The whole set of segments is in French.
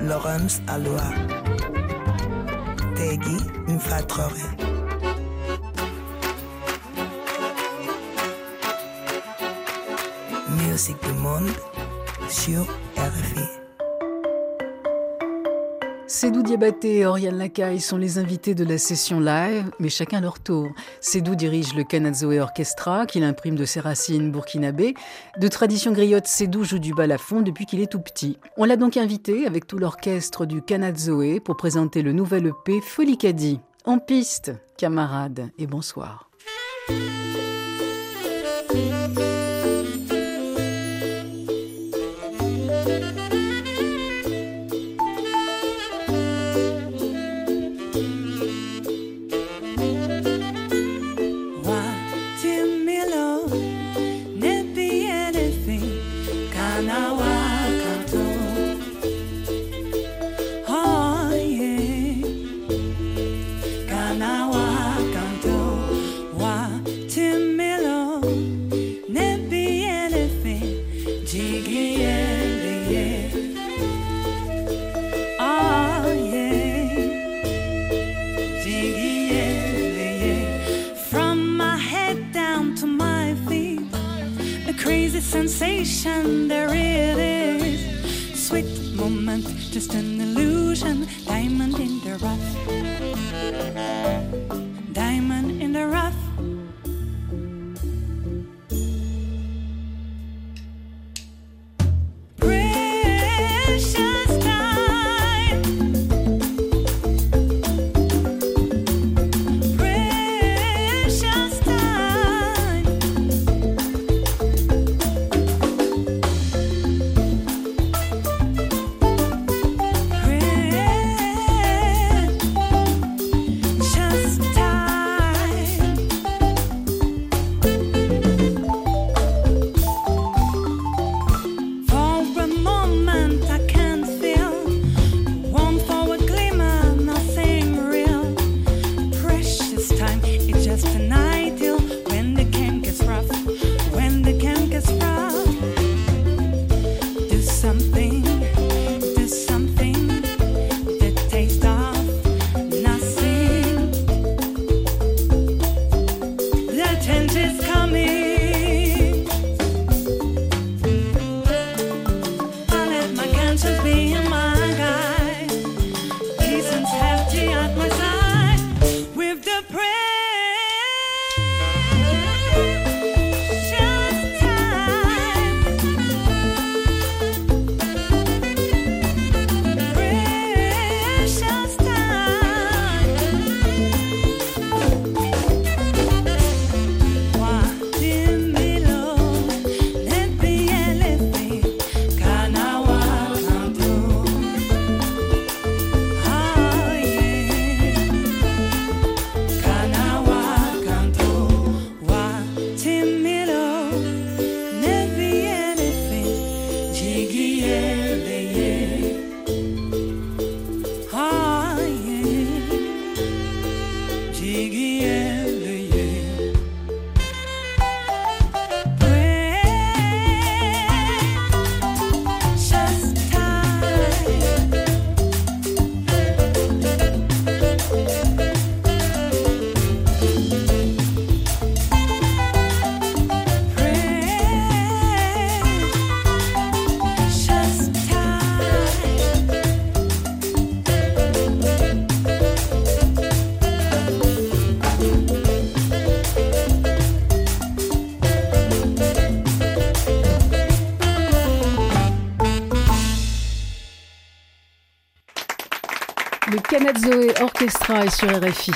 Laurence Aloha. Tegui Mfatrore. Musique du monde sur RFI. Sédou Diabaté et Oriane Lacaille sont les invités de la session live, mais chacun leur tour. Sédou dirige le Kanadzoé Orchestra, qu'il imprime de ses racines burkinabé. De tradition griotte, Sédou joue du balafon depuis qu'il est tout petit. On l'a donc invité avec tout l'orchestre du Kanadzoé pour présenter le nouvel EP Folicadi. En piste, camarades, et bonsoir. Sensation there it is. Sweet moment, just an illusion. Diamond in the rough. Kanadzoé Orchestra est sur RFI.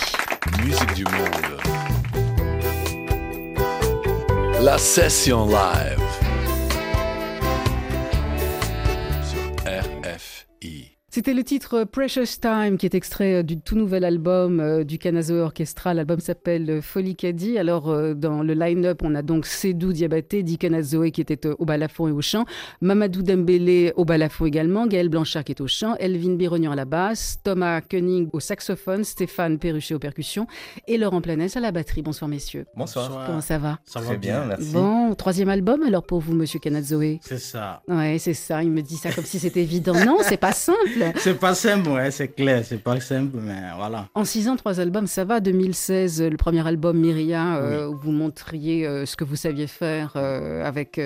Musique du monde. La session live. C'était le titre Precious Time qui est extrait du tout nouvel album euh, du Canazo Orchestra. L'album s'appelle euh, Folie Caddy. Alors euh, dans le line-up, on a donc Sédou Diabaté, Di Canazoe qui était euh, au balafon et au chant, Mamadou Dembélé au balafon également, Gaël Blanchard qui est au chant, Elvin Birognan à la basse, Thomas Koenig au saxophone, Stéphane Perruchet aux percussions et Laurent Planès à la batterie. Bonsoir messieurs. Bonsoir. Comment ça va? Ça va bien, merci. Bon, troisième album alors pour vous, monsieur Canazoe. C'est ça. Ouais, c'est ça. Il me dit ça comme si c'était évident. Non, c'est pas simple. C'est pas simple, ouais, c'est clair, c'est pas simple, mais voilà. En six ans, trois albums, ça va. 2016, le premier album Myria, euh, où vous montriez euh, ce que vous saviez faire euh, avec,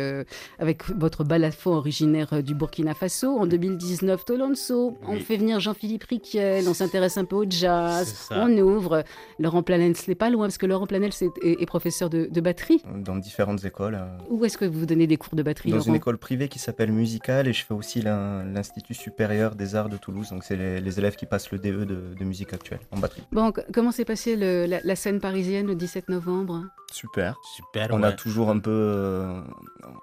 avec votre balafon originaire du Burkina Faso. En 2019, Tolonso. On fait venir Jean-Philippe Riquel, on s'intéresse un peu au jazz, on ouvre. Laurent Planel, n'est pas loin, parce que Laurent Planel est, est professeur de, de batterie. Dans différentes écoles. Où est-ce que vous donnez des cours de batterie, Dans Laurent une école privée qui s'appelle Musicale et je fais aussi l'in- l'Institut supérieur des arts de Toulouse. Donc c'est les, les élèves qui passent le DE de, de musique actuelle en batterie. Bon, comment s'est passée le- la, la scène parisienne le 17 novembre? Super. Super, On ouais. a toujours un peu. euh,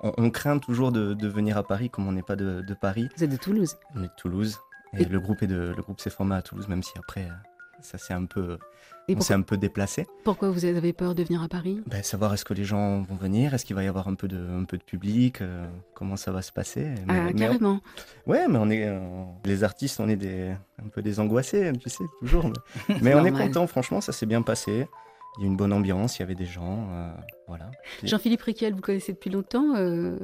on, on craint toujours de, de venir à Paris comme on n'est pas de, de Paris. Vous êtes de Toulouse. On est de Toulouse. Et, Et- le groupe est de le groupe s'est formé à Toulouse, même si après euh, ça s'est un peu Et on s'est un peu déplacé. pourquoi vous avez peur de venir à Paris? Ben, savoir est-ce que les gens vont venir, est-ce qu'il va y avoir un peu de un peu de public, euh, comment ça va se passer. Mais- Ah, mais on- carrément. Ouais, mais on est euh, les artistes, on est des un peu des angoissés, tu sais, toujours. Mais, mais on est content, franchement, ça s'est bien passé. Il y a une bonne ambiance, il y avait des gens, euh, voilà. Jean-Philippe Riquel, vous connaissez depuis longtemps euh,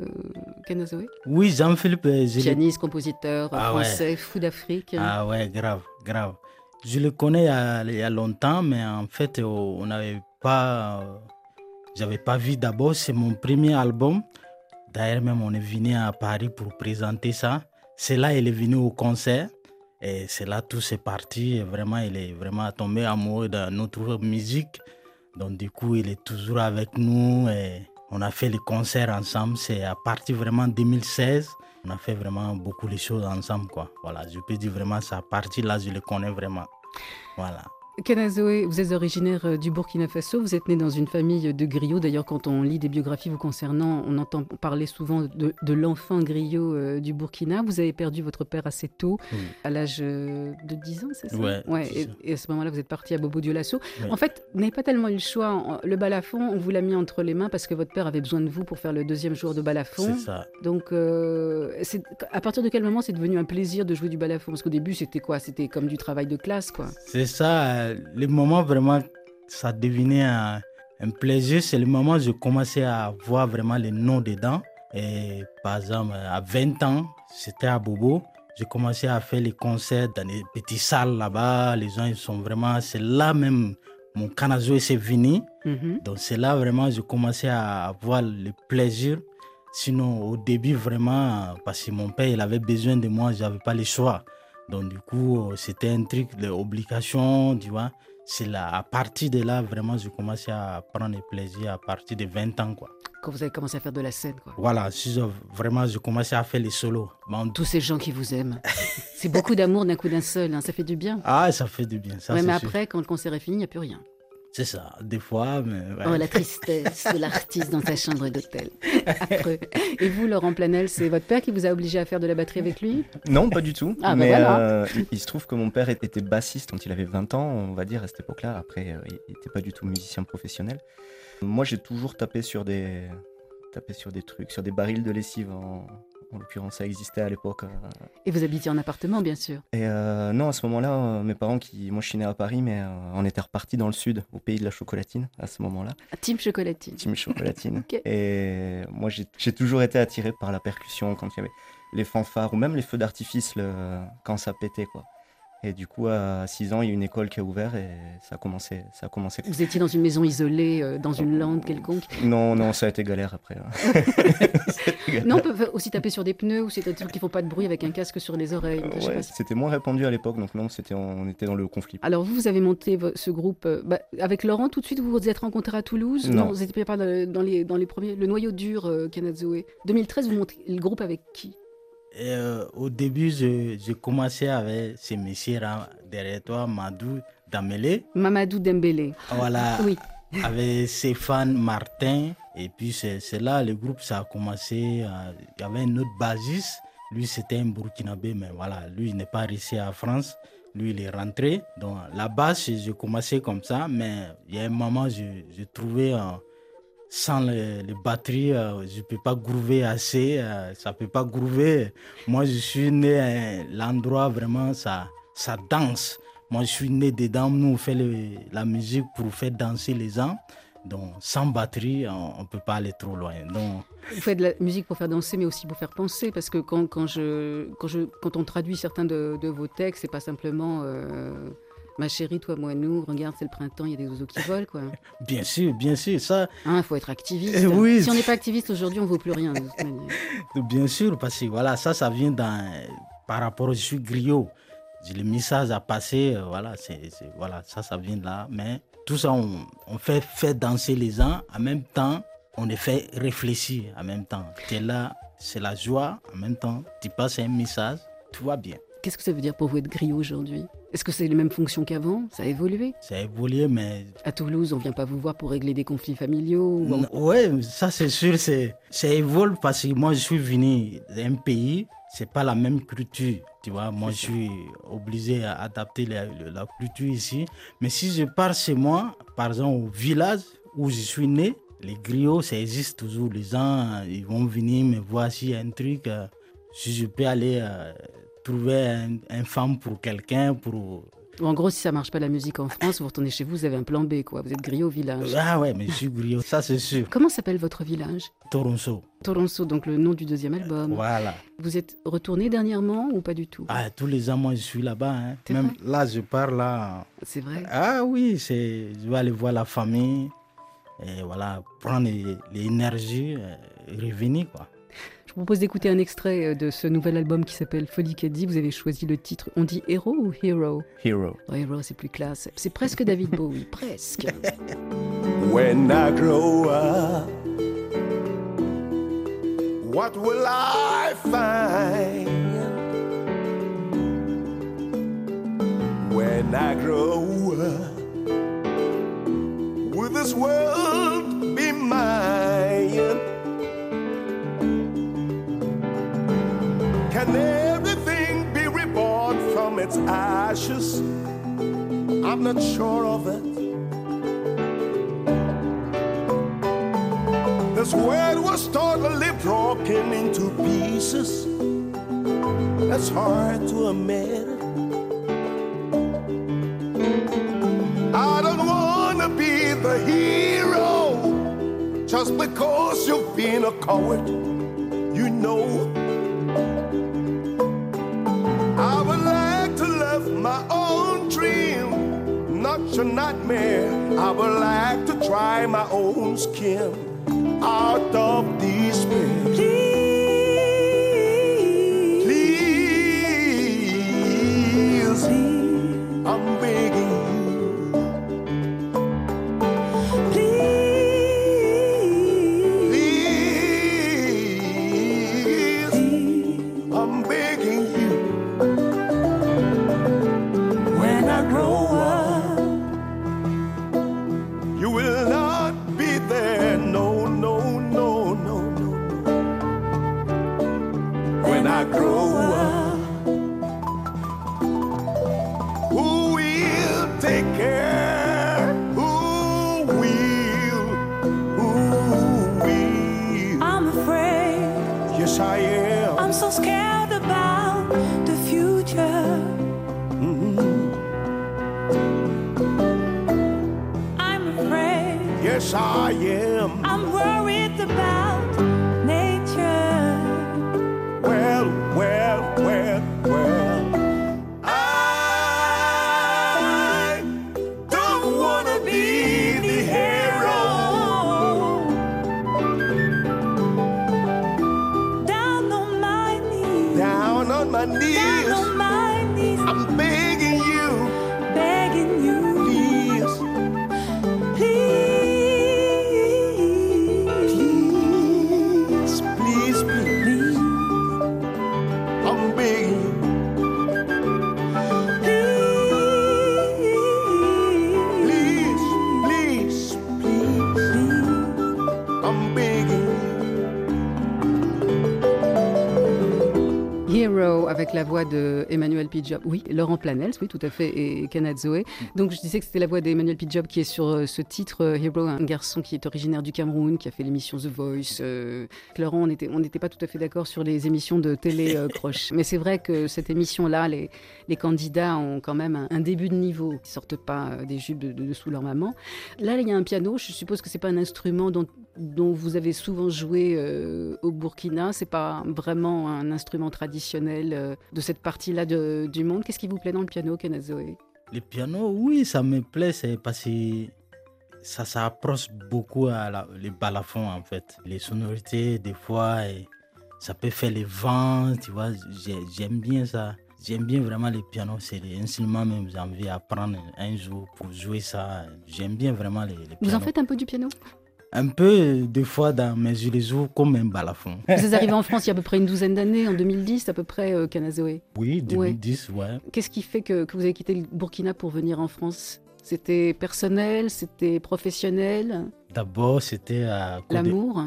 Canazoé Oui, Jean-Philippe, Pianiste, compositeur Ah ouais. français, fou d'Afrique. Ah ouais, grave, grave. Je le connais il y a, longtemps, mais en fait, euh, on n'avait pas. J'avais pas vu d'abord, c'est mon premier album. D'ailleurs, même, on est venu à Paris pour présenter ça. C'est là il est venu au concert. Et c'est là tout s'est parti. Et vraiment, il est vraiment tombé amoureux de notre musique. Donc, du coup, il est toujours avec nous. Et on a fait les concerts ensemble. C'est à partir vraiment 2016. On a fait vraiment beaucoup de choses ensemble, quoi. Voilà, je peux dire vraiment, ça partie là, je le connais vraiment. Voilà. Canazoé, vous êtes originaire euh, du Burkina Faso, vous êtes né dans une famille de griots. D'ailleurs, quand on lit des biographies vous concernant, on entend parler souvent de, de l'enfant griot euh, du Burkina. Vous avez perdu votre père assez tôt, Oui. à l'âge euh, de 10 ans, c'est ça? Ouais, et, c'est ça. et à ce moment-là, vous êtes parti à Bobo Dioulasso. En fait, vous n'avez pas tellement eu le choix. Le balafon, on vous l'a mis entre les mains parce que votre père avait besoin de vous pour faire le deuxième jour de balafon. C'est ça. Donc, euh, à partir de quel moment c'est devenu un plaisir de jouer du balafon? Parce qu'au début, c'était quoi? C'était comme du travail de classe, quoi. C'est ça, le moment vraiment, ça devenait un, un plaisir. C'est le moment où je commençais à voir vraiment les noms dedans. Et par exemple, à 20 ans, c'était à Bobo. J'ai commencé à faire les concerts dans des petites salles là-bas. Les gens, ils sont vraiment. C'est là même, mon canazo s'est venu. Mhm. Donc c'est là vraiment j'ai commencé à avoir le plaisir. Sinon au début vraiment parce que mon père il avait besoin de moi, j'avais pas le choix. Donc du coup c'était un truc d'obligation, tu vois. C'est là à partir de là vraiment j'ai commencé à prendre plaisir à partir de 20 ans quoi. Quand vous avez commencé à faire de la scène, quoi. Voilà, je- vraiment j'ai commencé à faire les solos. Bon, Tous ces gens qui vous aiment. c'est beaucoup d'amour d'un coup d'un seul, hein, ça fait du bien. ah ça fait du bien ça. ouais, mais sûr. après, quand le concert est fini, il n'y a plus rien. C'est ça, des fois mais ouais. Oh, la tristesse de l'artiste dans sa chambre d'hôtel. Affreux. Et vous, Laurent Planel, c'est votre père qui vous a obligé à faire de la batterie avec lui? Non, pas du tout. Ah, bah mais voilà. euh, il, il se trouve que mon père était bassiste quand il avait 20 ans, on va dire, à cette époque-là. Après, euh, il n'était pas du tout musicien professionnel. Moi, j'ai toujours tapé sur des, tapé sur des trucs, sur des barils de lessive. En, en l'occurrence, ça existait à l'époque. euh. Et vous habitiez en appartement, bien sûr. Et euh, non, à ce moment-là, euh, mes parents, qui, moi je suis né à Paris, mais euh, on était repartis dans le sud, au pays de la chocolatine, à ce moment-là. Team Chocolatine. Team chocolatine. Et moi, j'ai j'ai toujours été attiré par la percussion quand il y avait les fanfares ou même les feux d'artifice le- quand ça pétait, quoi. Et du coup, à 6 ans, il y a une école qui a ouvert et ça a commencé. Ça a commencé. Vous étiez dans une maison isolée, euh, dans une lande quelconque. Non, non, ça a été galère après. hein. Galère. Non, on peut aussi taper sur des pneus ou c'est des trucs qui font pas de bruit avec un casque sur les oreilles. Ouais, si- c'était moins répandu à l'époque, donc non, c'était on était dans le conflit. Alors vous, vous avez monté ce groupe euh, bah, avec Laurent. Tout de suite, vous vous êtes rencontrés à Toulouse? Non. vous n'étiez pas dans, le- dans les dans les premiers. Le noyau dur, euh, Kanazoe. 2013, vous montez le groupe avec qui? Euh, au début, je- j'ai commencé avec ces messieurs là, derrière toi, Madou Damele. Mamadou Dembélé. Voilà, Oui. avec Stéphane Martin. Et puis c'est là le groupe ça a commencé. euh, Il y avait un autre bassiste Lui, c'était un Burkinabé, mais voilà, lui, il n'est pas resté à France. Lui, il est rentré. Donc, là-bas, j'ai j'ai commencé comme ça, mais il y a un moment, j'ai j'ai trouvé, euh, sans les, batteries, euh, je ne peux pas groover assez, euh, ça ne peut pas groover. Moi, je suis né à l'endroit vraiment, ça, ça danse. Moi, je suis né dedans. Nous, on fait la musique pour faire danser les gens. Donc, sans batterie, on ne peut pas aller trop loin. Donc, Vous faites de la musique pour faire danser, mais aussi pour faire penser, parce que quand, quand, je, quand, je, quand on traduit certains de, de vos textes, c'est pas simplement euh, Ma chérie, toi, moi, nous, regarde, c'est le printemps, il y a des oiseaux qui volent, quoi. bien sûr, bien sûr, ça, Il faut être activiste. Eh oui. Si on n'est pas activiste aujourd'hui, on vaut plus rien, de toute manière. Bien sûr, parce que voilà, ça, ça vient dans, par rapport au je suis griot. Le message à passer, euh, voilà, c'est- voilà, ça, ça vient de là. Mais tout ça, on, on fait, fait danser les gens, en même temps, on les fait réfléchir en même temps. Tu es là, c'est la joie, en même temps, tu passes un message, tout va bien. Qu'est-ce que ça veut dire pour vous être griot aujourd'hui? Est-ce que c'est les mêmes fonctions qu'avant? Ça a évolué? Ça a évolué, mais À Toulouse, on vient pas vous voir pour régler des conflits familiaux ou- Ouais, ça c'est sûr, c'est, ça évolue parce que moi je suis venu d'un pays, c'est pas la même culture, tu vois. Moi je suis obligé à adapter la, la culture ici. Mais si je pars chez moi, par exemple au village où je suis né, les griots, ça existe toujours. Les gens, ils vont venir me voir s'il y a un truc, euh, si je peux aller euh, trouver un, un femme pour quelqu'un, pour... Ou en gros, si ça marche pas la musique en France, vous retournez chez vous, vous avez un plan B, quoi. Vous êtes griot au village. Ah ouais, mais je suis griot, ça c'est sûr. Comment s'appelle votre village? Toronto, Toronto, donc le nom du deuxième album. voilà. Vous êtes retourné dernièrement ou pas du tout? Ah, tous les ans, moi, je suis là-bas. hein. Même là, je pars là. C'est vrai? Ah oui, c'est, je vais aller voir la famille. Et voilà, prendre l'énergie euh, et revenir, quoi. Je vous propose d'écouter un extrait euh, de ce nouvel album qui s'appelle Folie Caddy. Vous avez choisi le titre. On dit héros ou hero? Hero. Oh, Hero, c'est plus classe. C'est presque David Bowie, presque. When I grow up, what will I find? When I grow up, will this world Everything be reborn from its ashes? I'm not sure of it. This world was totally broken into pieces. That's hard to admit. I don't wanna be the hero just because you've been a coward. You know, not your nightmare. I would like to try my own skin out of these despair. Please, I'm begging Yes, I am. I'm worried about avec la voix de Emmanuel P. Job. Oui, Laurent Planels, oui, tout à fait, et Kenneth Zoé. Donc je disais que c'était la voix d'Emmanuel P. Job qui est sur euh, ce titre euh, Hero, un garçon qui est originaire du Cameroun, qui a fait l'émission The Voice. Euh, Laurent, on n'était on pas tout à fait d'accord sur les émissions de télé euh, croche. Mais c'est vrai que cette émission-là, les, les candidats ont quand même un, un début de niveau. Ils sortent pas des jupes de, de dessous leur maman. Là, il y a un piano. Je suppose que c'est pas un instrument dont, dont vous avez souvent joué euh, au Burkina. C'est pas vraiment un instrument traditionnel euh, de cette partie-là du monde. Qu'est-ce qui vous plaît dans le piano, Kenazoe Le piano, oui, ça me plaît, c'est parce que ça s'approche beaucoup à la, les balafons en fait. Les sonorités, des fois, ça peut faire les vents, tu vois. j'ai- J'aime bien ça. J'aime bien vraiment le piano, c'est l'instrument même, j'ai envie d'apprendre un jour pour jouer ça. J'aime bien vraiment les, les Vous en faites un peu du piano? Un peu, des fois, dans, mais je les joue comme un balafon. Vous êtes arrivé en France il y a à peu près une douzaine d'années, en 2010 à peu près, euh, Kenazoe. Oui, 2010, ouais. Qu'est-ce qui fait que, que vous avez quitté le Burkina pour venir en France? C'était personnel C'était professionnel? D'abord, c'était à cause de- L'amour?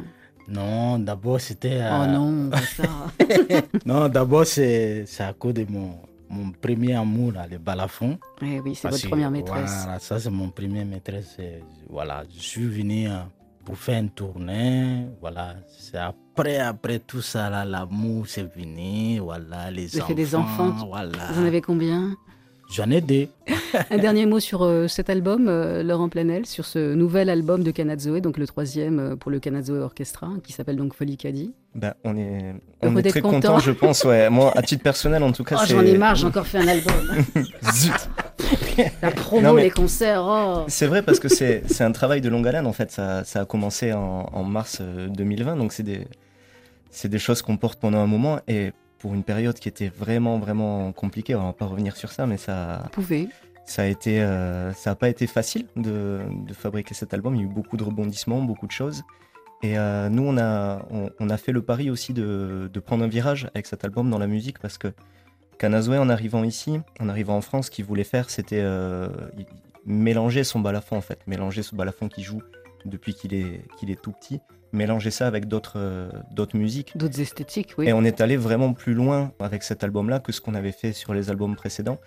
Non, d'abord, c'était. Oh non, ça. Non, d'abord, c'est à cause de mon, mon premier amour, là, le balafon. Eh oui, c'est votre première maîtresse. Voilà, ça, c'est mon premier maîtresse. Voilà, je suis venu euh, pour faire une tournée. Voilà, c'est après, après tout ça, là, l'amour, c'est venu. Voilà, les enfants. fait des enfants, Voilà. Vous en avez combien? J'en ai deux. Un dernier mot sur euh, cet album, euh, Laurent Planel, sur ce nouvel album de Kanadzoé, donc le troisième euh, pour le Kanadzoé Orchestra, qui s'appelle donc Folie Caddy. Ben, on est, on est très content. je pense. Ouais. Moi, à titre personnel, en tout cas, Oh, c'est. j'en ai marre, j'ai encore fait un album. Zut. La promo, Non, mais- les concerts, oh. C'est vrai parce que c'est c'est un travail de longue haleine en fait. Ça, ça a commencé en, en mars euh, 2020, donc c'est des, c'est des choses qu'on porte pendant un moment et pour une période qui était vraiment vraiment compliquée. On va pas revenir sur ça, mais ça, Vous pouvez. ça a été, euh, ça a pas été facile de, de fabriquer cet album. Il y a eu beaucoup de rebondissements, beaucoup de choses. Et euh, nous, on a, on, on a fait le pari aussi de, de prendre un virage avec cet album dans la musique parce que Kanazoe, en arrivant ici, en arrivant en France, ce qu'il voulait faire, c'était euh, mélanger son balafon en fait, mélanger ce balafon qui joue depuis qu'il est, qu'il est tout petit, mélanger ça avec d'autres euh, d'autres musiques. D'autres esthétiques, oui. Et on est allé vraiment plus loin avec cet album-là que ce qu'on avait fait sur les albums précédents.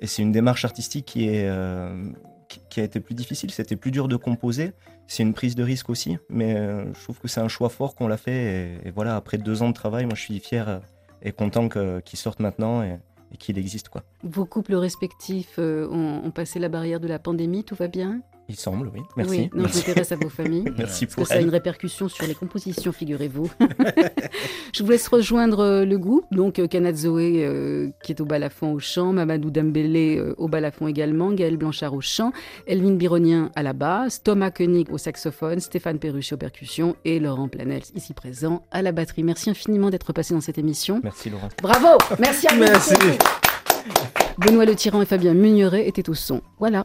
Et c'est une démarche artistique qui, est, euh, qui, qui a été plus difficile. C'était plus dur de composer. C'est une prise de risque aussi. Mais euh, je trouve que c'est un choix fort qu'on l'a fait. Et, et voilà, après deux ans de travail, moi je suis fier et content qu'il sorte maintenant et, et qu'il existe. quoi. Vos couples respectifs ont, ont passé la barrière de la pandémie, tout va bien? Il semble, oui. Merci. Oui, non, je m'intéresse à vos familles. Merci Parce que pour ça a une répercussion sur les compositions, figurez-vous. je vous laisse rejoindre euh, le groupe, donc euh, Kanat Zoé euh, qui est au balafon au chant, Mamadou Dambélé euh, au balafon également, Gaël Blanchard au chant, Elvin Bironien à la basse, Thomas Koenig au saxophone, Stéphane Perruchet aux percussions et Laurent Planel ici présent à la batterie. Merci infiniment d'être passé dans cette émission. Merci Laurent. Bravo Merci à vous Merci. Benoît Le Tyran et Fabien Mugneret étaient au son. Voilà.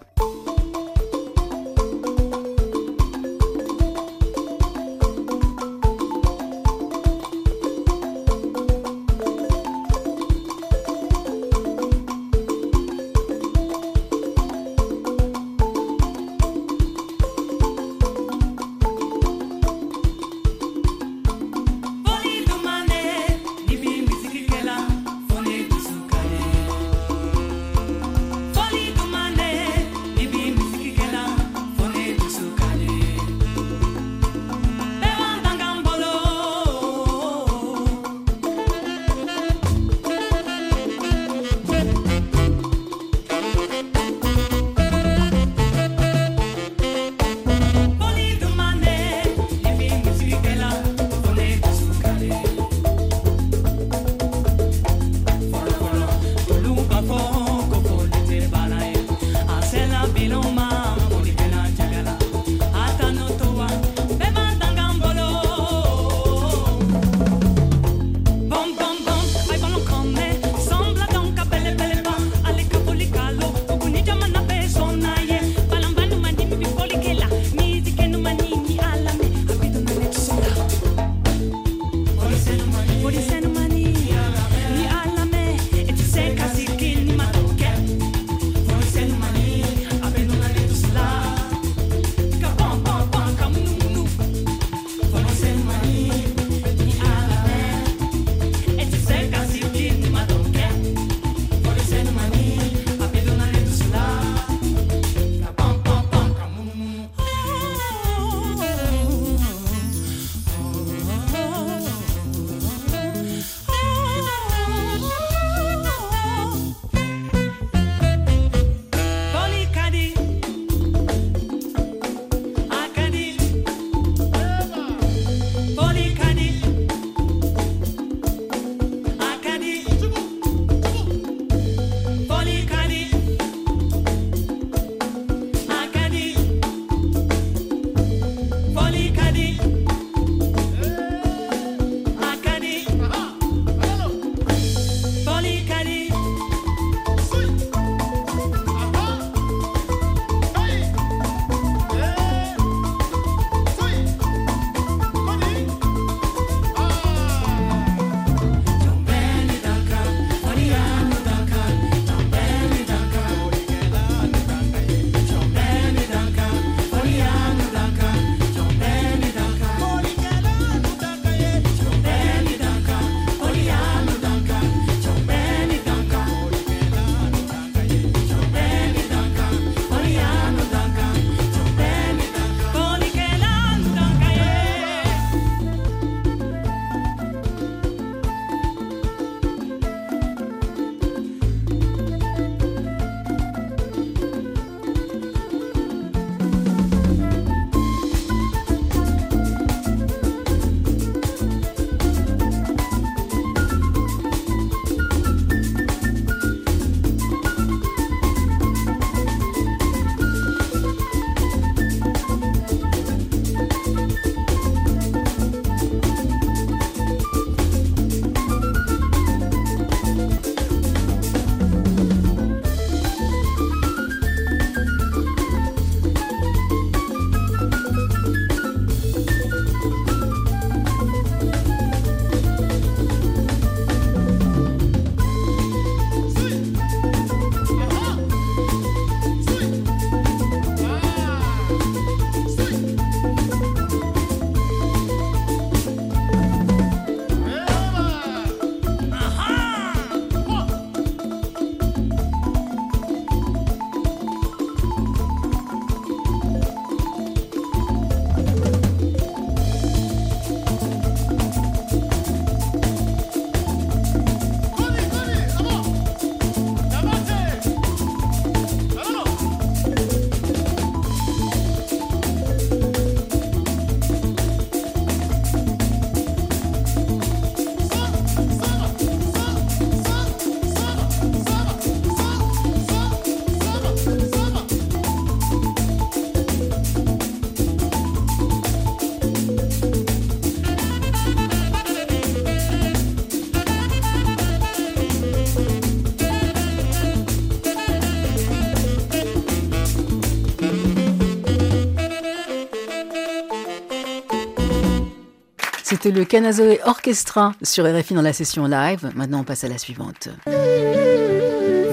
C'était le Canazoe Orchestra sur RFI dans la session live. Maintenant, on passe à la suivante.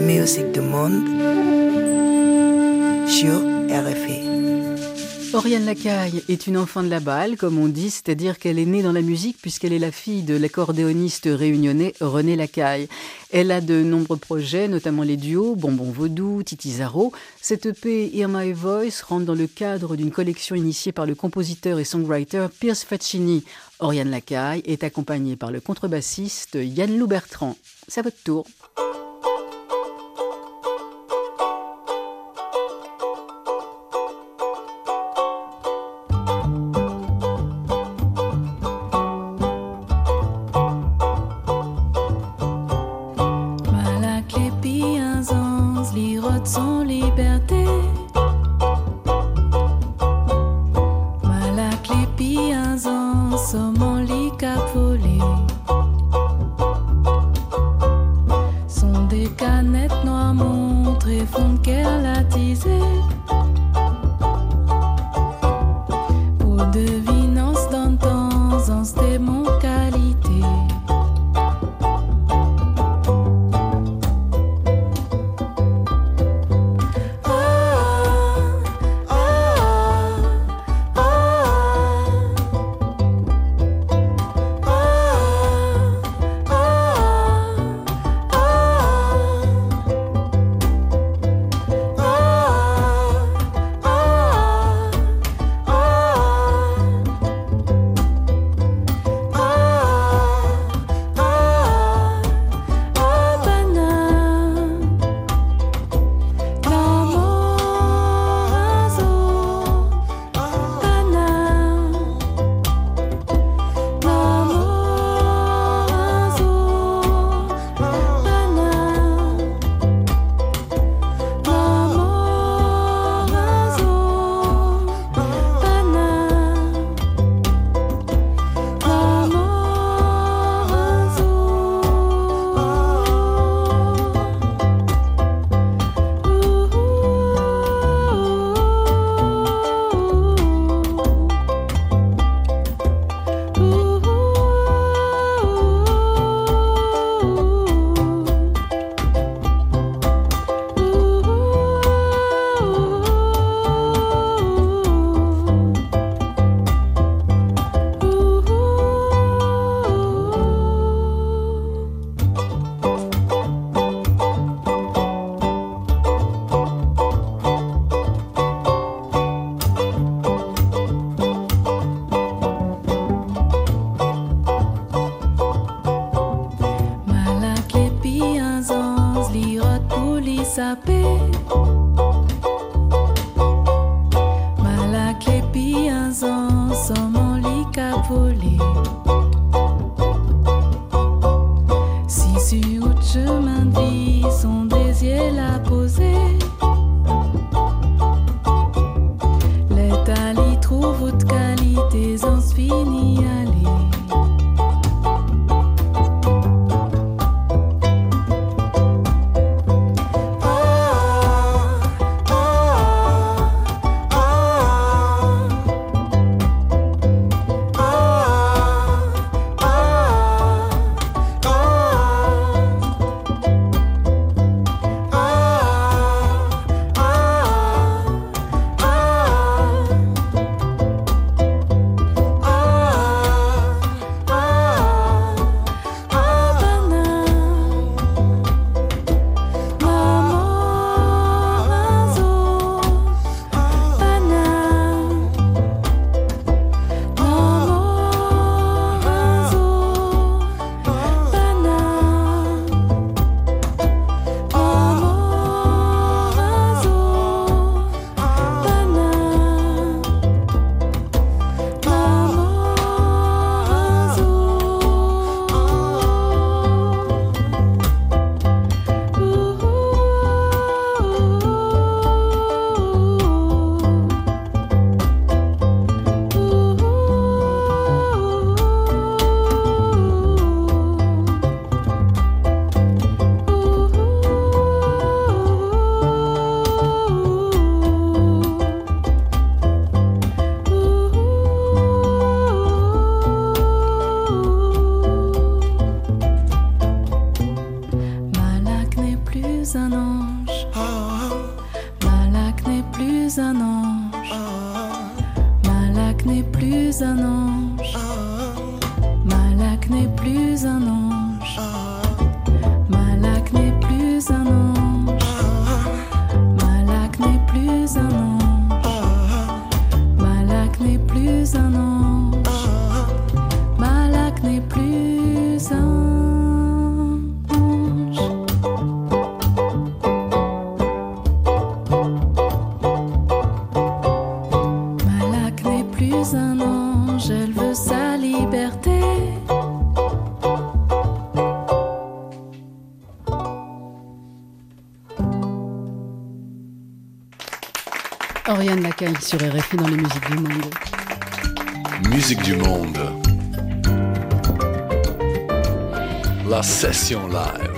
Musique du monde sur RFI. Oriane Lacaille est une enfant de la balle, comme on dit, c'est-à-dire qu'elle est née dans la musique puisqu'elle est la fille de l'accordéoniste réunionnais René Lacaille. Elle a de nombreux projets, notamment les duos Bonbon Vaudou, Titi Zaro. Cette EP Hear My Voice rentre dans le cadre d'une collection initiée par le compositeur et songwriter Pierce Faccini. Oriane Lacaille est accompagnée par le contrebassiste Yann Lou Bertrand. C'est à votre tour. Oriane Lacaille sur RFI dans les musiques du monde. Musique du monde. La session live.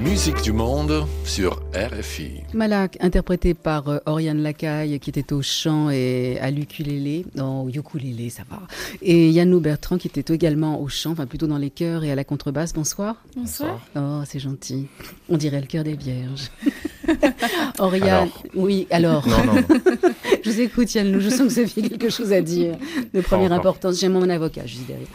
Musique du monde sur RFI. Malak, interprété par euh, Oriane Lacaille, qui était au chant et à l'ukulélé, non, au ukulélé, ça va. Et Yannou Bertrand, qui était également au chant, enfin plutôt dans les chœurs et à la contrebasse. Bonsoir. Bonsoir. Oh, c'est gentil. On dirait le cœur des vierges. Oriane, Alors. oui, alors. Non, non, non. Je vous écoute, Yannou. Je sens que vous aviez quelque chose à dire de première importance. J'ai mon avocat juste derrière.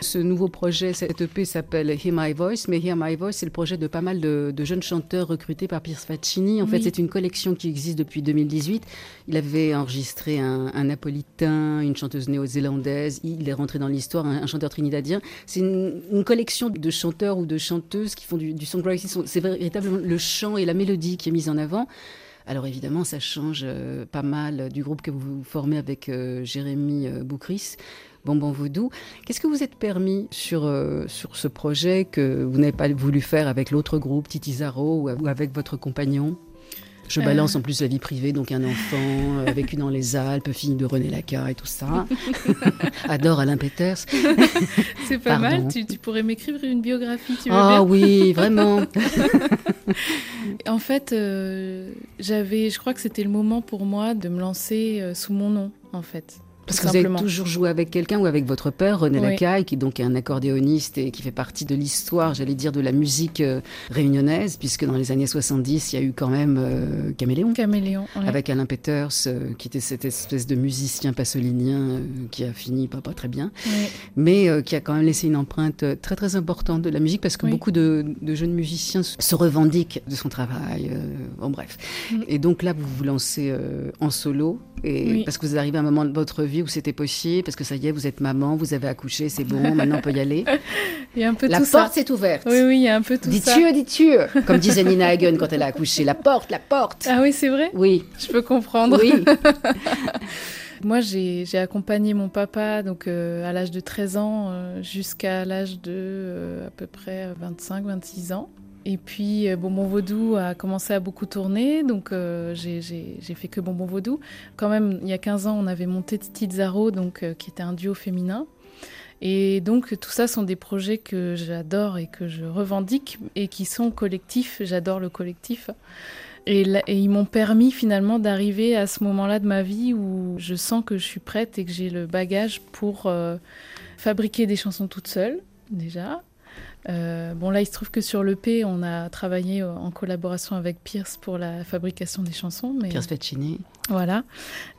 Ce nouveau projet, cette EP s'appelle Hear My Voice, mais Hear My Voice, c'est le projet de pas mal de, de jeunes chanteurs recrutés par Pierce Faccini. En fait, c'est une collection qui existe depuis 2018. Il avait enregistré un, un napolitain, une chanteuse néo-zélandaise. Il est rentré dans l'histoire, un, un chanteur trinidadien. C'est une, une collection de chanteurs ou de chanteuses qui font du, du songwriting. C'est véritablement le chant et la mélodie qui est mise en avant. Alors évidemment, ça change euh, pas mal du groupe que vous formez avec euh, Jérémy euh, Boucris, Bonbon Vaudou. Qu'est-ce que vous êtes permis sur, euh, sur ce projet que vous n'avez pas voulu faire avec l'autre groupe, Titi Zaro, ou, avec votre compagnon? Je balance en plus la vie privée, donc un enfant vécu dans les Alpes, fille de René Laca et tout ça. Adore Alain Peters. C'est pas Pardon. mal, tu, tu pourrais m'écrire une biographie, tu veux Ah bien oui, vraiment. En fait, euh, j'avais, je crois que c'était le moment pour moi de me lancer euh, sous mon nom, en fait. Parce que vous avez toujours joué avec quelqu'un ou avec votre père, René Oui. Lacaille, qui donc est un accordéoniste et qui fait partie de l'histoire, j'allais dire, de la musique euh, réunionnaise, puisque dans les années 70, il y a eu quand même euh, Caméléon. Caméléon. ouais. Avec Alain Peters, euh, qui était cette espèce de musicien passolinien euh, qui a fini pas, pas très bien, mais qui a quand même laissé une empreinte très très importante de la musique parce que Oui. beaucoup de, de jeunes musiciens se- revendiquent de son travail. bon bref. Mm. Et donc là, vous vous lancez en solo et Oui. parce que vous arrivez à un moment de votre vie où c'était possible, parce que ça y est, vous êtes maman, vous avez accouché, c'est bon, maintenant on peut y aller. Il y a un peu La tout porte s'est ouverte. Oui, oui, il y a un peu tout ça. Dis-tu, dis-tu, comme disait Nina Hagen quand elle a accouché. La porte, la porte. Ah oui, c'est vrai? Oui, Je peux comprendre. oui. Moi, j'ai j'ai accompagné mon papa donc euh, à l'âge de 13 ans euh, jusqu'à l'âge de euh, à peu près 25-26 ans. Et puis euh, Bonbon Vaudou a commencé à beaucoup tourner, donc euh, j'ai- fait que Bonbon Vaudou. Quand même, il y a 15 ans, on avait monté Titi Zaro, donc euh, qui était un duo féminin. Et donc tout ça sont des projets que j'adore et que je revendique et qui sont collectifs. J'adore le collectif. Et, ils m'ont permis finalement d'arriver à ce moment-là de ma vie où je sens que je suis prête et que j'ai le bagage pour euh, fabriquer des chansons toute seule, déjà. Euh, bon, là, il se trouve que sur l'EP, on a travaillé en collaboration avec Pierce pour la fabrication des chansons. Mais Pierre Faccini, voilà.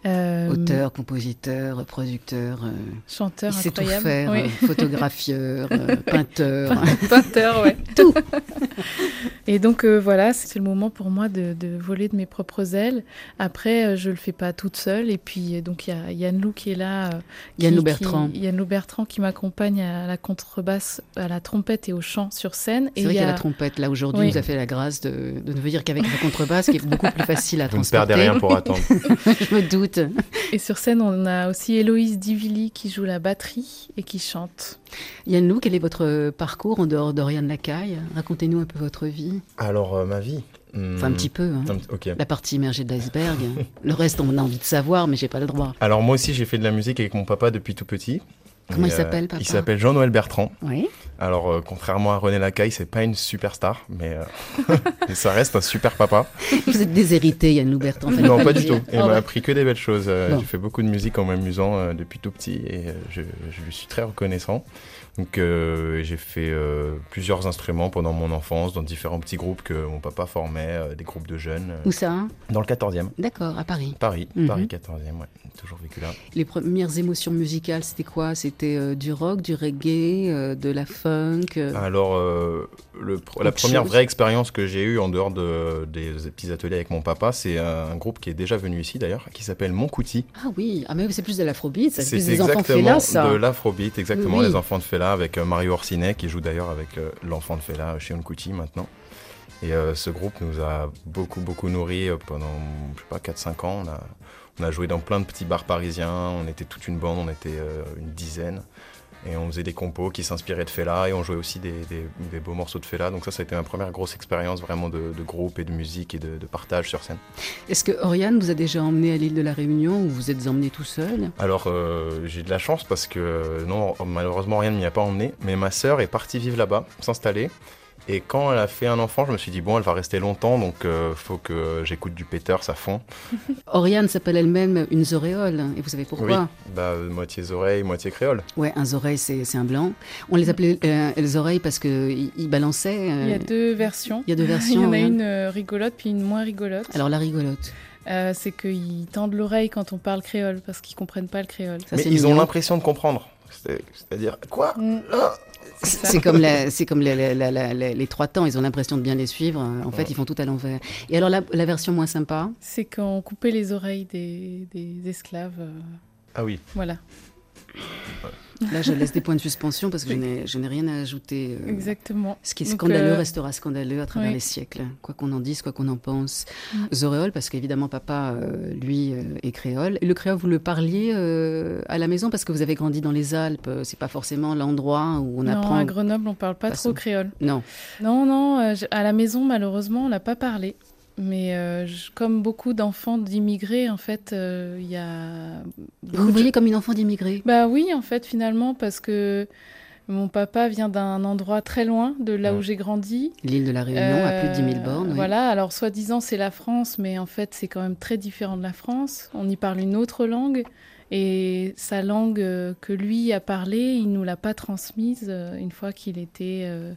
Euh, auteur, compositeur, producteur, euh, Chanteur il sait tout incroyable. faire, Oui. photographieur, peinteur. Peinteur, ouais. Tout. Et donc euh, voilà, c'est le moment pour moi de, de voler de mes propres ailes. Après, euh, je le fais pas toute seule. Et puis euh, donc il y a Yann Lou qui est là. euh, Yann Lou Bertrand. qui- Yann Lou Bertrand qui m'accompagne à la contrebasse, à la trompette et au chant sur scène. C'est vrai qu'il y a la trompette. Là, aujourd'hui, Oui. vous a fait la grâce de, de ne venir qu'avec la contrebasse, qui est beaucoup plus facile à Vous ne transporter. perdez rien pour attendre. Je me doute. Et sur scène, on a aussi Héloïse Divili qui joue la batterie et qui chante. Yann Lou, quel est votre parcours en dehors d'Oriane Lacaille? Racontez-nous un peu votre vie. Alors, euh, ma vie. Enfin, un petit peu. hein. La partie immergée de l'iceberg. Le reste, on a envie de savoir, mais j'ai pas le droit. Alors, moi aussi, j'ai fait de la musique avec mon papa depuis tout petit. Comment Et, il s'appelle, papa Il s'appelle Jean-Noël Bertrand. Oui. Alors, euh, contrairement à René Lacaille, c'est pas une superstar, mais, euh, mais ça reste un super papa. Vous êtes déshérité, Yann Lou Bertrand. non, pas du tout. Il Ah m'a ouais. appris que des belles choses. Euh, Bon. J'ai fait beaucoup de musique en m'amusant euh, depuis tout petit et euh, je, je lui suis très reconnaissant. Donc euh, j'ai fait euh, plusieurs instruments pendant mon enfance dans différents petits groupes que mon papa formait, euh, des groupes de jeunes. Où ça hein? dans le 14e. D'accord, à Paris. Paris, Mhm. Paris 14e, ouais. Toujours vécu là. Les premières émotions musicales, c'était quoi? C'était euh, du rock, du reggae, euh, de la funk euh, Alors, le la première chose? vraie expérience que j'ai eue en dehors de, des petits ateliers avec mon papa, c'est un groupe qui est déjà venu ici d'ailleurs, qui s'appelle Monkouti. Ah oui, ah mais c'est plus de l'afrobeat, c'est plus des enfants exactement Fela, ça. de l'afrobeat, exactement, Oui. les enfants de Fela avec Mario Orsinet qui joue d'ailleurs avec l'enfant de Fela chez Monkouti maintenant. Et euh, ce groupe nous a beaucoup, beaucoup nourris pendant, je sais pas, 4-5 ans. On a, on a joué dans plein de petits bars parisiens, on était toute une bande, on était euh, une dizaine. Et on faisait des compos qui s'inspiraient de Fela et on jouait aussi des, des- des beaux morceaux de Fela. Donc ça, ça a été ma première grosse expérience vraiment de, de groupe et de musique et de, de partage sur scène. Est-ce que Oriane vous a déjà emmené à l'île de la Réunion ou vous êtes emmené tout seul? Alors euh, j'ai de la chance parce que euh, non, malheureusement rien ne m'y a pas emmené, mais ma sœur est partie vivre là-bas, s'installer. Et quand elle a fait un enfant, je me suis dit bon, elle va rester longtemps, donc euh, faut que j'écoute du Peters à fond. Oriane s'appelle elle-même une zoréole, et vous savez pourquoi? Oui, bah euh, moitié oreille, moitié créole. Ouais, un zoreille, c'est c'est un blanc. On les appelait euh, les oreilles parce qu'ils ils balançaient. euh, Il y a deux versions. il y a deux Il y versions, en a ouais. une rigolote puis une moins rigolote. Alors la rigolote. Euh, c'est qu'ils tendent l'oreille quand on parle créole parce qu'ils comprennent pas le créole. Ça, mais ils ont l'impression de comprendre. C'est- C'est-à-dire quoi? Mm. Ah ça. C'est comme, la- comme la- la- la- la- la- les trois temps, ils ont l'impression de bien les suivre. En fait, Ouais. ils font tout à l'envers. Et alors la, la version moins sympa C'est quand on coupait les oreilles des, des esclaves. euh, Ah oui. voilà, Là, je laisse des points de suspension parce que je n'ai rien à ajouter. euh, exactement. Ce qui est Donc, scandaleux euh, restera scandaleux à travers oui. les siècles, quoi qu'on en dise, quoi qu'on en pense. Mm. Zoréole, parce qu'évidemment, papa, euh, lui, est créole. Et le créole, vous le parliez à la maison parce que vous avez grandi dans les Alpes. C'est pas forcément l'endroit où on non, apprend. à Grenoble, on parle pas façon. trop créole. Non. Non, non, à la maison, malheureusement, on n'a pas parlé. Mais euh, je- comme beaucoup d'enfants d'immigrés, en fait, euh, il y a. Vous vous de- voyez comme une enfant d'immigré? Bah oui, en fait, finalement, parce que mon papa vient d'un endroit très loin de là où j'ai grandi. L'île de la Réunion, à plus de 10 000 Euh, bornes. oui. Voilà, alors soi-disant c'est la France, mais en fait c'est quand même très différent de la France. On y parle une autre langue et sa langue euh, que lui a parlé, il nous l'a pas transmise euh, une fois qu'il était euh,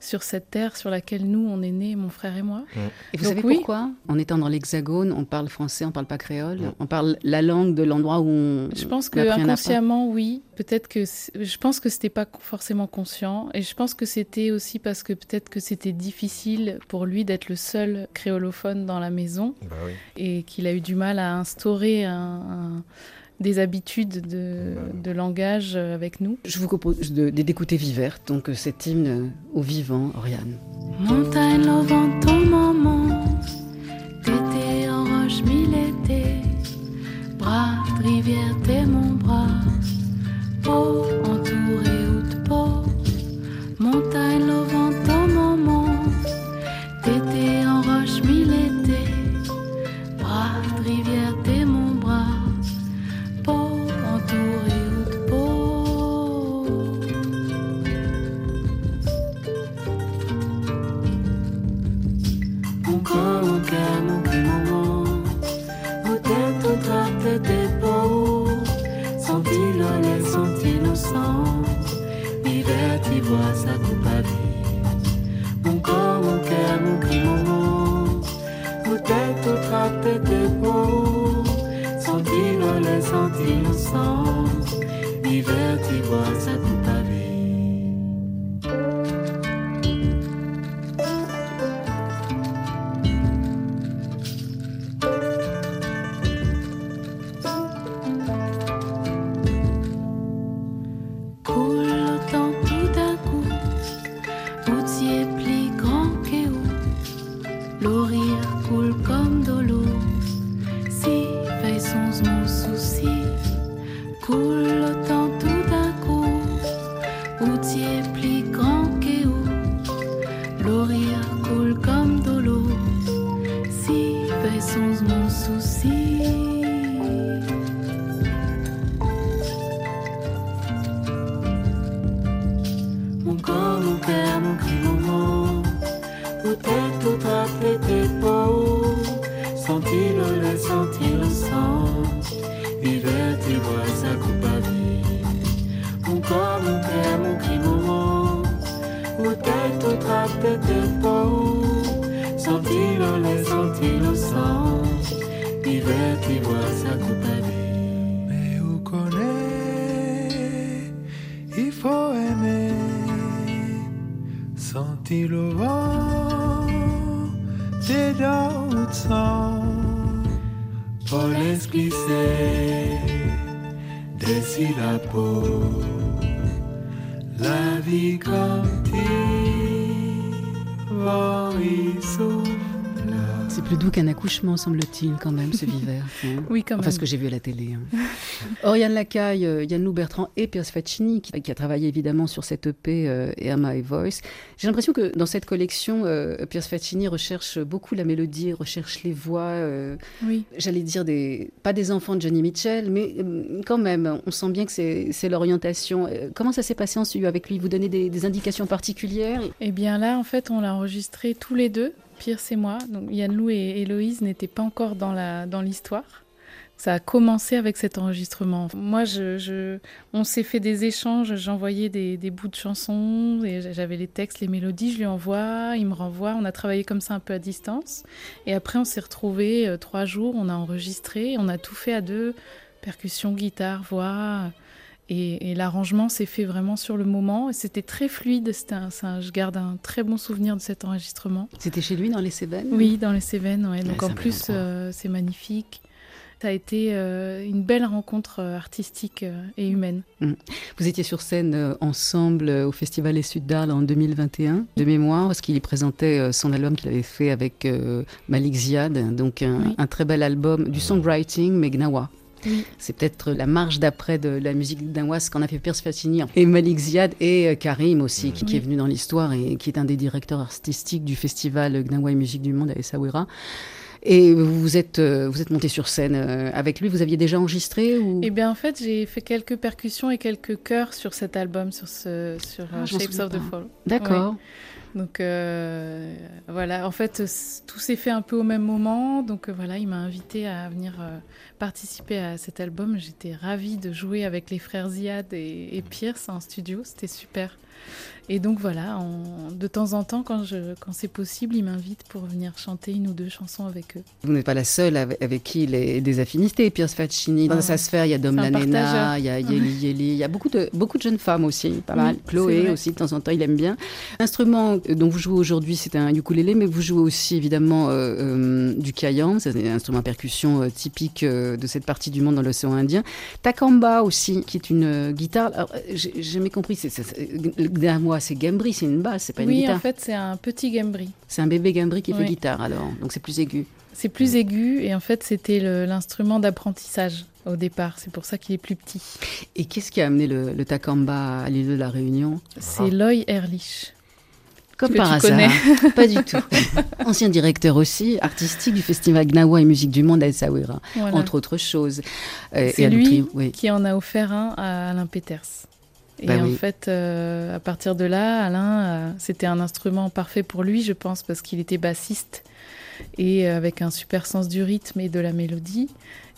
sur cette terre sur laquelle nous on est nés, mon frère et moi. Et vous Donc savez oui. pourquoi? En étant dans l'Hexagone, on parle français, on parle pas créole. On parle la langue de l'endroit où on. Je pense que inconsciemment, oui. Peut-être que je pense que c'était pas forcément conscient, et je pense que c'était aussi parce que peut-être que c'était difficile pour lui d'être le seul créolophone dans la maison. Bah oui. et qu'il a eu du mal à instaurer un- un- des habitudes de, de langage euh, avec nous. Je vous propose d'écouter Viverte, donc euh, cet hymne euh, au vivant, Oriane. Montagne au vent ton maman, tété en roche mille été, bras rivière t'es mon bras, peau quand même, ce viveur. hein. Oui, quand Enfin, même. ce que j'ai vu à la télé. hein. Oriane Lacaille, euh, Yann Lou Bertrand et Pierce Faccini, qui, qui a travaillé évidemment sur cette EP euh, et Voice. J'ai l'impression que dans cette collection, euh, Pierce Faccini recherche beaucoup la mélodie, recherche les voix. euh, Oui. J'allais dire des, pas des enfants de Johnny Mitchell, mais quand même, on sent bien que c'est l'orientation. Comment ça s'est passé en studio avec lui? Vous donnez des, des indications particulières? Eh bien là, en fait, on l'a enregistré tous les deux, Pierce et moi. Donc Yann Lou et Héloïse n'étaient pas encore dans la dans l'histoire. Ça a commencé avec cet enregistrement. Moi, je, je- on s'est fait des échanges. J'envoyais des, des bouts de chansons, et j'avais les textes, les mélodies. Je lui envoie, il me renvoie. On a travaillé comme ça un peu à distance. Et après, on s'est retrouvés euh, trois jours. On a enregistré, on a tout fait à deux percussion, guitare, voix. Et, et l'arrangement s'est fait vraiment sur le moment. C'était très fluide. Un- c'est un- je garde un très bon souvenir de cet enregistrement. C'était chez lui dans les Cévennes Oui, dans les Cévennes. Ouais. Donc en plus, euh, c'est magnifique. Ça a été euh, une belle rencontre euh, artistique euh, et humaine. Vous étiez sur scène euh, ensemble au Festival Les Suds d'Arles en 2021, de mémoire, parce qu'il y présentait son album qu'il avait fait avec euh, Malik Ziad, donc un, Oui. un très bel album du songwriting, mais gnawa. Oui. C'est peut-être la marche d'après de la musique ce qu'en a fait Pierce Faccini et Malik Ziad et euh, Karim aussi, qui, est venu dans l'histoire et qui est un des directeurs artistiques du festival Gnawa et Musique du Monde à Essaouira. Et vous êtes, euh, vous êtes monté sur scène euh, avec lui. Vous aviez déjà enregistré ou... Eh bien, en fait, j'ai fait quelques percussions et quelques chœurs sur cet album, sur, ce, sur Ah, Shapes of the. Fall. D'accord. Donc euh, voilà, en fait, c- tout s'est fait un peu au même moment. Donc euh, voilà, il m'a invité à venir euh, participer à cet album. J'étais ravie de jouer avec les frères Ziad et Pierce en studio. C'était super. Et donc voilà, on- de temps en temps, quand, je- quand c'est possible, il m'invite pour venir chanter une ou deux chansons avec eux. Vous n'êtes pas la seule avec, avec qui il a des affinités. Pierce Faccini, dans sa sphère, il y a Dom Lanena, il y a Yeli Yeli, il y a beaucoup de, beaucoup de jeunes femmes aussi, pas Oui, mal. Chloé aussi, de temps en temps, il aime bien. L'instrument dont vous jouez aujourd'hui, c'est un ukulélé, mais vous jouez aussi évidemment euh, euh, du kayam, c'est un instrument à percussion euh, typique euh, de cette partie du monde dans l'océan Indien. Takamba aussi, qui est une euh, guitare. Alors, euh, j'ai j'ai jamais compris, c'est, c'est, c'est- gambri, c'est une basse, c'est pas une Oui, guitare. en fait, c'est un petit gambri. C'est un bébé gambri qui fait Oui. guitare alors, donc c'est plus aigu. C'est plus aigu et en fait, c'était l'instrument d'apprentissage au départ. C'est pour ça qu'il est plus petit. Et qu'est-ce qui a amené le, le Takamba à l'île de la Réunion? C'est Loy Erlich. Comme que par tu hasard. connais. Pas du tout. Ancien directeur aussi, artistique du festival Gnawa et Musique du Monde à Essaouira, Voilà. entre autres choses. Euh, C'est à lui oui. qui en a offert un à Alain Peters. Et Bah en oui. fait, euh, à partir de là, Alain, euh, c'était un instrument parfait pour lui, je pense, parce qu'il était bassiste et euh, avec un super sens du rythme et de la mélodie.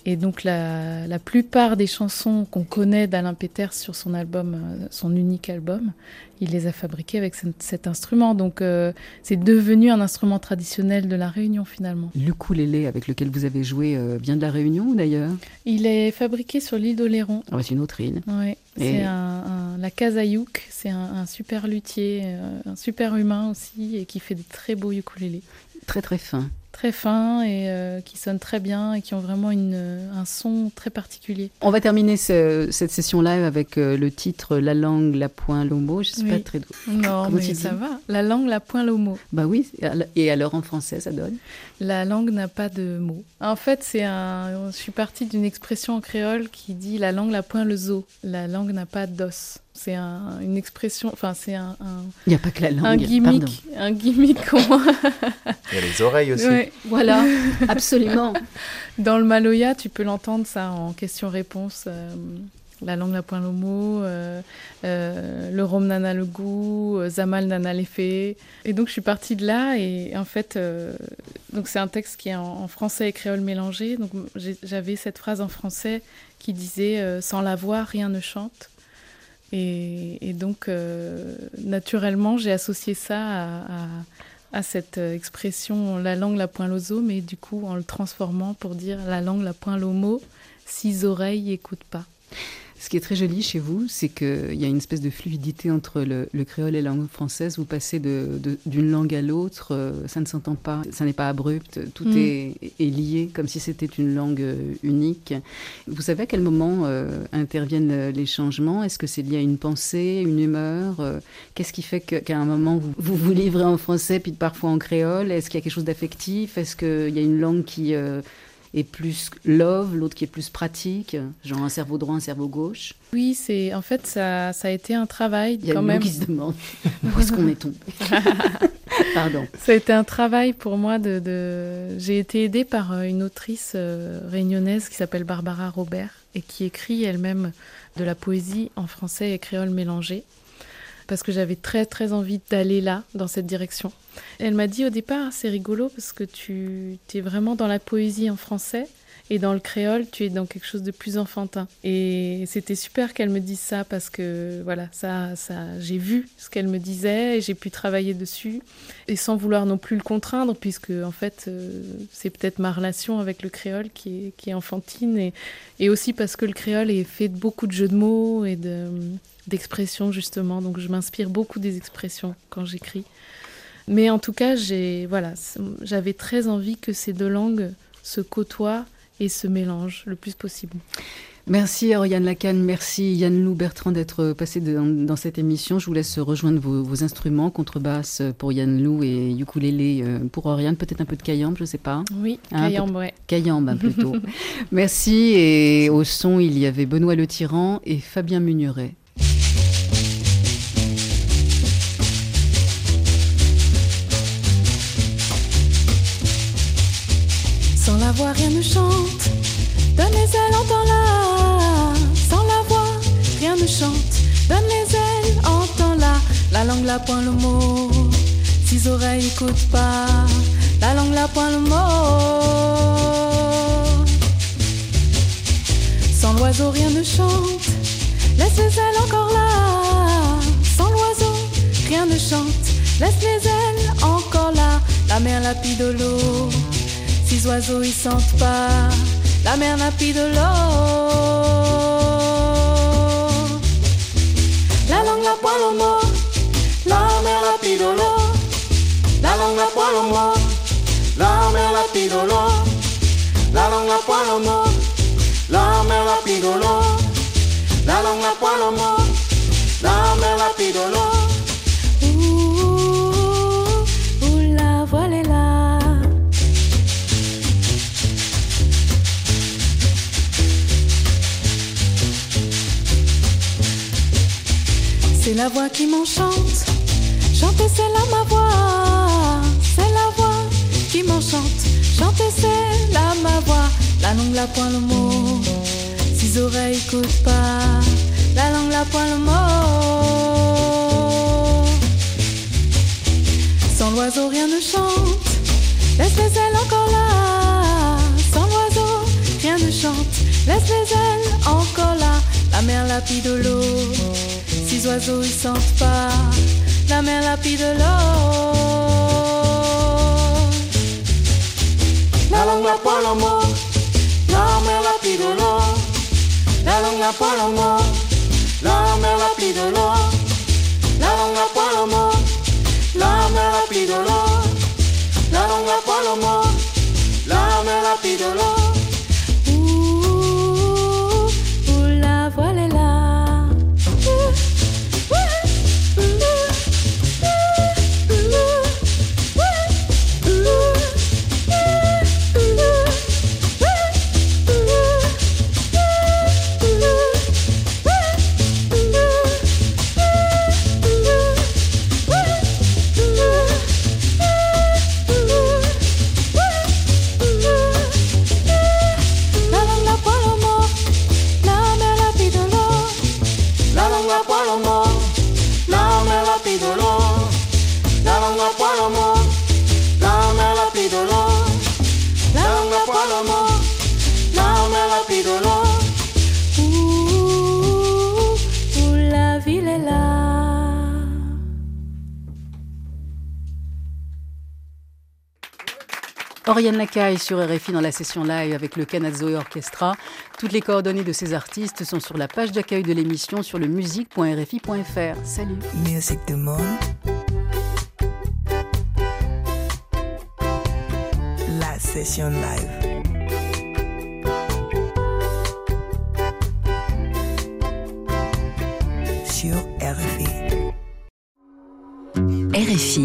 Et donc la, la plupart des chansons qu'on connaît d'Alain Peters sur son album, euh, son unique album, il les a fabriquées avec ce- cet instrument. Donc euh, c'est devenu un instrument traditionnel de la Réunion finalement. L'ukulélé avec lequel vous avez joué euh, vient de la Réunion d'ailleurs? Il est fabriqué sur l'île d'Oléron. Ah, C'est une autre île. Ouais, Et- c'est un, un- la Kazayouk, c'est un, un super luthier, euh, un super humain aussi, et qui fait des très beaux ukulélés. Très très fin. Très fins et euh, qui sonnent très bien et qui ont vraiment une, un son très particulier. On va terminer ce- cette session live avec euh, le titre La langue, la point, mot. Je sais Oui. pas très. Non, Comment mais ça va. La langue n'a point mot. Bah oui. Et alors en français, ça donne La langue n'a pas de mots. En fait, c'est un. Je suis partie d'une expression en créole qui dit la langue n'a point le zo. La langue n'a pas d'os. C'est un- une expression. Enfin, c'est un. un- Il n'y a pas que la langue. un gimmick, pardon. un gimmick Il y a les oreilles aussi. Ouais. Voilà, absolument. Dans le Maloya, tu peux l'entendre ça en question-réponse. euh, la langue n'a point le mot, euh, euh, le rhum nana le goût, euh, Zamal nana l'effet. Et donc je suis partie de là et en fait, euh, donc c'est un texte qui est en, en français et créole mélangé. Donc j'avais cette phrase en français qui disait euh, Sans la voix, rien ne chante. Et, donc, euh, naturellement, j'ai associé ça à, cette expression la langue la point l'ozo, mais du coup en le transformant pour dire la langue la point l'homo, six oreilles écoutent pas. Ce qui est très joli chez vous, c'est qu'il y a une espèce de fluidité entre le, le créole et la langue française. Vous passez de- de- d'une langue à l'autre, euh, ça ne s'entend pas, ça n'est pas abrupt, tout Mm. est, est lié comme si c'était une langue euh, unique. Vous savez à quel moment euh, interviennent les changements? Est-ce que c'est lié à une pensée, une humeur Qu'est-ce qui fait qu'à un moment vous, vous vous livrez en français puis parfois en créole? Est-ce qu'il y a quelque chose d'affectif? Est-ce qu'il y a une langue qui euh, est plus love, l'autre qui est plus pratique Genre un cerveau droit, un cerveau gauche Oui, c'est en fait ça, ça a été un travail Il y a quand même. qui se demande où est-ce qu'on est tombé. Pardon. Ça a été un travail pour moi de. de- J'ai été aidée par euh, une autrice euh, réunionnaise qui s'appelle Barbara Robert et qui écrit elle-même de la poésie en français et créole mélangé. Parce que j'avais très très envie d'aller là, dans cette direction. Elle m'a dit au départ, c'est rigolo parce que tu es vraiment dans la poésie en français et dans le créole, tu es dans quelque chose de plus enfantin. Et c'était super qu'elle me dise ça parce que voilà, ça, ça, j'ai vu ce qu'elle me disait et j'ai pu travailler dessus et sans vouloir non plus le contraindre puisque en fait euh, c'est peut-être ma relation avec le créole qui est, qui est enfantine et, et aussi parce que le créole est fait de beaucoup de jeux de mots et de d'expressions justement donc je m'inspire beaucoup des expressions quand j'écris mais en tout cas j'ai voilà j'avais très envie que ces deux langues se côtoient et se mélangent le plus possible Merci Oriane Lacan, merci Yann Lou Bertrand d'être passé de- dans, cette émission. Je vous laisse rejoindre vos, vos instruments, contrebasse pour Yann Lou et ukulélé euh, pour Oriane, peut-être un peu de kayambe, je ne sais pas. oui Hein, Kayambe, ouais. Kayambe hein, plutôt. merci et au son il y avait Benoît Le Tyran et Fabien Mugneret. Donne les ailes, entends-la. Sans la voix, rien ne chante. Donne les ailes, entends-la. La langue, la point le mot. Six oreilles, écoute pas. La langue, la point le mot. Sans l'oiseau, rien ne chante. Laisse les ailes encore là. Sans l'oiseau, rien ne chante. Laisse les ailes encore là. La mer lapide de l'eau. Six oiseaux ils sentent pas la mer lapide de l'eau. La langue la poil au mot, la mer lapide de l'eau. La langue la poil au mot, la mer lapide de l'eau. La langue la poil au mot, la mer lapide de l'eau. La langue la poil au mot, la mer lapide de l'eau. La voix qui m'enchante. Chanter, c'est là ma voix. C'est la voix qui m'enchante. Chanter, c'est là ma voix. La langue, la point le mot. Six oreilles, écoute pas. La langue, la point le mot. Sans l'oiseau, rien ne chante. Laisse les ailes encore là. Sans l'oiseau, rien ne chante. Laisse les ailes encore là. La mer lapide de l'eau. Six oiseaux ils sentent pas la mer lapide de l'eau. La langue la poil au mot, la mer lapide de l'eau. La langue la poil au mot, la mer lapide de l'eau. La langue la poil au mot, la mer lapide de l'eau. La langue la poil au mot, la mer lapide de l'eau. Lacaille sur RFI dans la session live avec le Canazzoe Orchestra. Toutes les coordonnées de ces artistes sont sur la page d'accueil de l'émission sur le musique.rfi.fr. Salut. Musique du monde. La session live. Sur RFI. RFI.